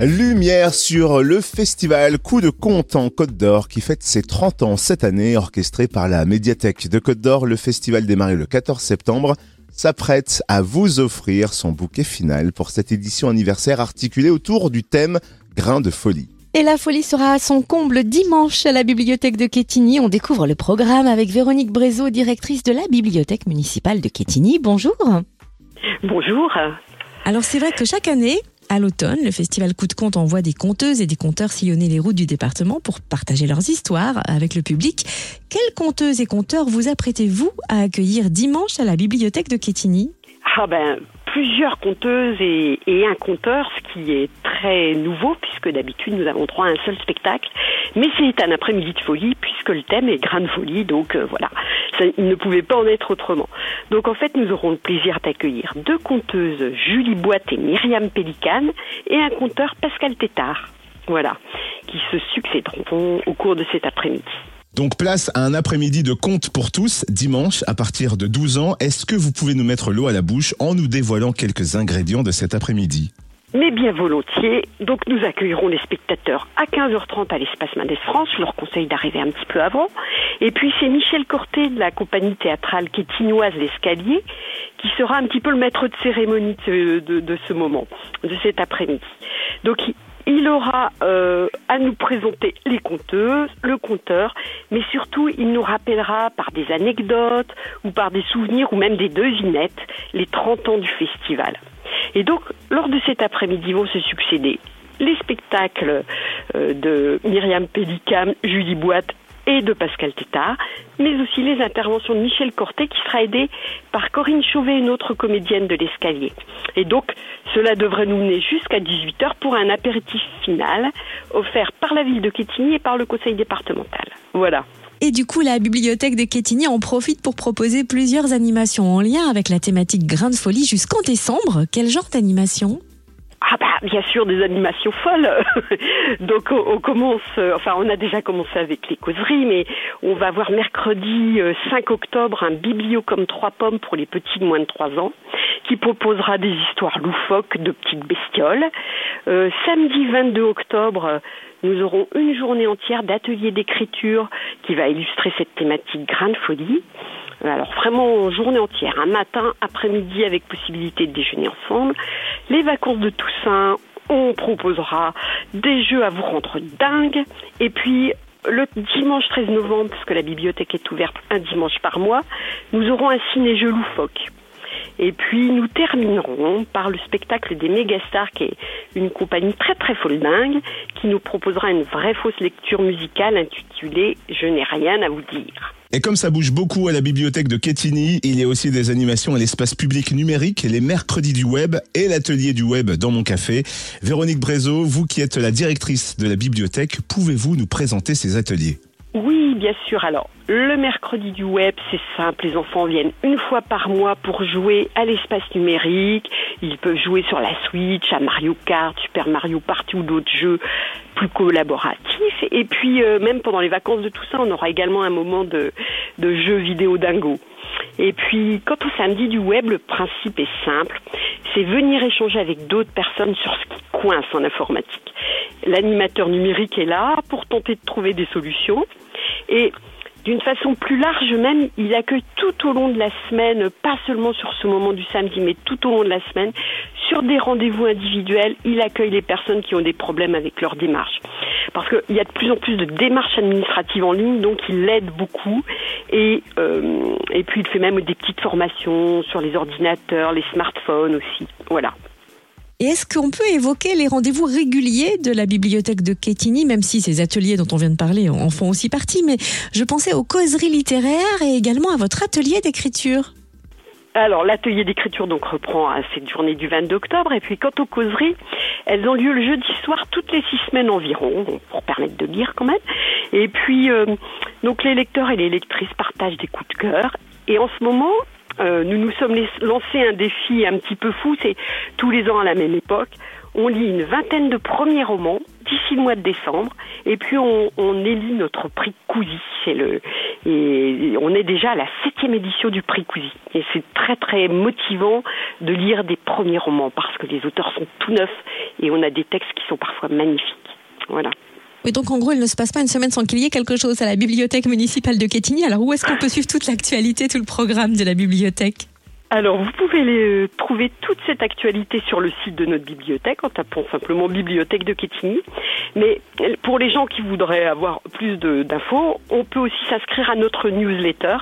Lumière sur le festival Coup de Conte en Côte d'Or qui fête ses 30 ans cette année, orchestré par la médiathèque de Côte d'Or. Le festival démarré le 14 septembre s'apprête à vous offrir son bouquet final pour cette édition anniversaire articulée autour du thème Grain de folie. Et la folie sera à son comble dimanche à la bibliothèque de Quetigny. On découvre le programme avec Véronique Brézot, directrice de la bibliothèque municipale de Quetigny. Bonjour. Bonjour. Alors c'est vrai que chaque année, à l'automne, le festival Coup de Compte envoie des conteuses et des conteurs sillonner les routes du département pour partager leurs histoires avec le public. Quelles conteuses et conteurs vous apprêtez-vous à accueillir dimanche à la bibliothèque de Quetigny Ah ben, plusieurs conteuses et, un conteur, ce qui est très nouveau puisque d'habitude nous avons droit à un seul spectacle. Mais c'est un après-midi de folie puisque le thème est grain de folie, donc euh, voilà, il ne pouvait pas en être autrement. Donc en fait, nous aurons le plaisir d'accueillir deux conteuses, Julie Boite et Myriam Pélicane, et un conteur, Pascal Tétard. Voilà, qui se succéderont au cours de cet après-midi. Donc place à un après-midi de conte pour tous, dimanche, à partir de 12 ans. Est-ce que vous pouvez nous mettre l'eau à la bouche en nous dévoilant quelques ingrédients de cet après-midi? Mais bien volontiers. Donc nous accueillerons les spectateurs à 15h30 à l'espace Mendes France. Je leur conseille d'arriver un petit peu avant. Et puis c'est Michel Corté de la compagnie théâtrale quétinoise L'Escalier qui sera un petit peu le maître de cérémonie de, ce moment, de cet après-midi. Donc il aura euh, à nous présenter les conteuses, le conteur, mais surtout il nous rappellera par des anecdotes ou par des souvenirs ou même des devinettes les 30 ans du festival. Et donc, lors de cet après-midi vont se succéder les spectacles euh, de Myriam Pédicam, Julie Boite et de Pascal Tétard, mais aussi les interventions de Michel Corté qui sera aidé par Corinne Chauvet, une autre comédienne de l'escalier. Et donc, cela devrait nous mener jusqu'à 18h pour un apéritif final offert par la ville de Quetigny et par le conseil départemental. Voilà. Et du coup, la bibliothèque de Quetigny en profite pour proposer plusieurs animations en lien avec la thématique Grain de folie jusqu'en décembre. Quel genre d'animation? Ah bah bien sûr des animations folles. Donc on, commence, enfin on a déjà commencé avec les causeries, mais on va voir mercredi 5 octobre un biblio comme trois pommes pour les petits de moins de 3 ans, qui proposera des histoires loufoques de petites bestioles. Euh, samedi 22 octobre, nous aurons une journée entière d'atelier d'écriture qui va illustrer cette thématique grain de folie. Alors vraiment journée entière, un matin, après-midi avec possibilité de déjeuner ensemble. Les vacances de Toussaint, on proposera des jeux à vous rendre dingue. Et puis le dimanche 13 novembre, puisque la bibliothèque est ouverte un dimanche par mois, nous aurons un ciné-jeu loufoque. Et puis nous terminerons par le spectacle des Megastars, qui est une compagnie très très folle dingue, qui nous proposera une vraie fausse lecture musicale intitulée Je n'ai rien à vous dire. Et comme ça bouge beaucoup à la bibliothèque de Quetigny, il y a aussi des animations à l'espace public numérique, les mercredis du web et l'atelier du web dans mon café. Véronique Brézot, vous qui êtes la directrice de la bibliothèque, pouvez-vous nous présenter ces ateliers? Oui, bien sûr. Alors, le mercredi du web, c'est simple. Les enfants viennent une fois par mois pour jouer à l'espace numérique. Ils peuvent jouer sur la Switch, à Mario Kart, Super Mario Party ou d'autres jeux plus collaboratifs. Et puis, euh, même pendant les vacances de tout ça, on aura également un moment de, de jeu vidéo dingo. Et puis, quant au samedi du web, le principe est simple. C'est venir échanger avec d'autres personnes sur ce qui coince en informatique. L'animateur numérique est là pour tenter de trouver des solutions. Et d'une façon plus large même, il accueille tout au long de la semaine, pas seulement sur ce moment du samedi, mais tout au long de la semaine, sur des rendez-vous individuels, il accueille les personnes qui ont des problèmes avec leur démarche. Parce qu'il y a de plus en plus de démarches administratives en ligne, donc il l'aide beaucoup. Et, euh, et puis il fait même des petites formations sur les ordinateurs, les smartphones aussi. Voilà. Et est-ce qu'on peut évoquer les rendez-vous réguliers de la bibliothèque de Quetigny, même si ces ateliers dont on vient de parler en font aussi partie, mais je pensais aux causeries littéraires et également à votre atelier d'écriture. Alors l'atelier d'écriture donc reprend à cette journée du 22 octobre et puis quant aux causeries, elles ont lieu le jeudi soir toutes les six semaines environ pour permettre de lire quand même. Et puis euh, les lecteurs et les lectrices partagent des coups de cœur et en ce moment euh, nous nous sommes lancé un défi un petit peu fou, c'est tous les ans à la même époque, On lit une vingtaine de premiers romans d'ici le mois de décembre, et puis on, élit notre prix Cousy. Le, et on est déjà à la septième édition du prix Cousy. Et c'est très très motivant de lire des premiers romans parce que les auteurs sont tout neufs et on a des textes qui sont parfois magnifiques. Voilà. Oui, donc en gros, il ne se passe pas une semaine sans qu'il y ait quelque chose à la bibliothèque municipale de Quetigny. Alors où est-ce qu'on peut suivre toute l'actualité, tout le programme de la bibliothèque? Alors, vous pouvez les, trouver toute cette actualité sur le site de notre bibliothèque en tapant simplement Bibliothèque de Quetigny. Mais pour les gens qui voudraient avoir plus d'infos, on peut aussi s'inscrire à notre newsletter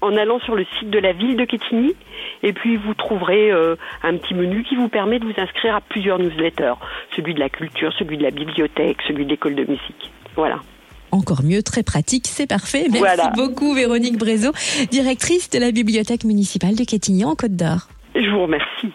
en allant sur le site de la ville de Quetigny. Et puis vous trouverez euh, un petit menu qui vous permet de vous inscrire à plusieurs newsletters. Celui de la culture, celui de la bibliothèque, celui de l'école de musique. Voilà encore mieux, très pratique, c'est parfait. Merci beaucoup Véronique Brézot, directrice de la bibliothèque municipale de Quetigny en Côte d'Or. Je vous remercie.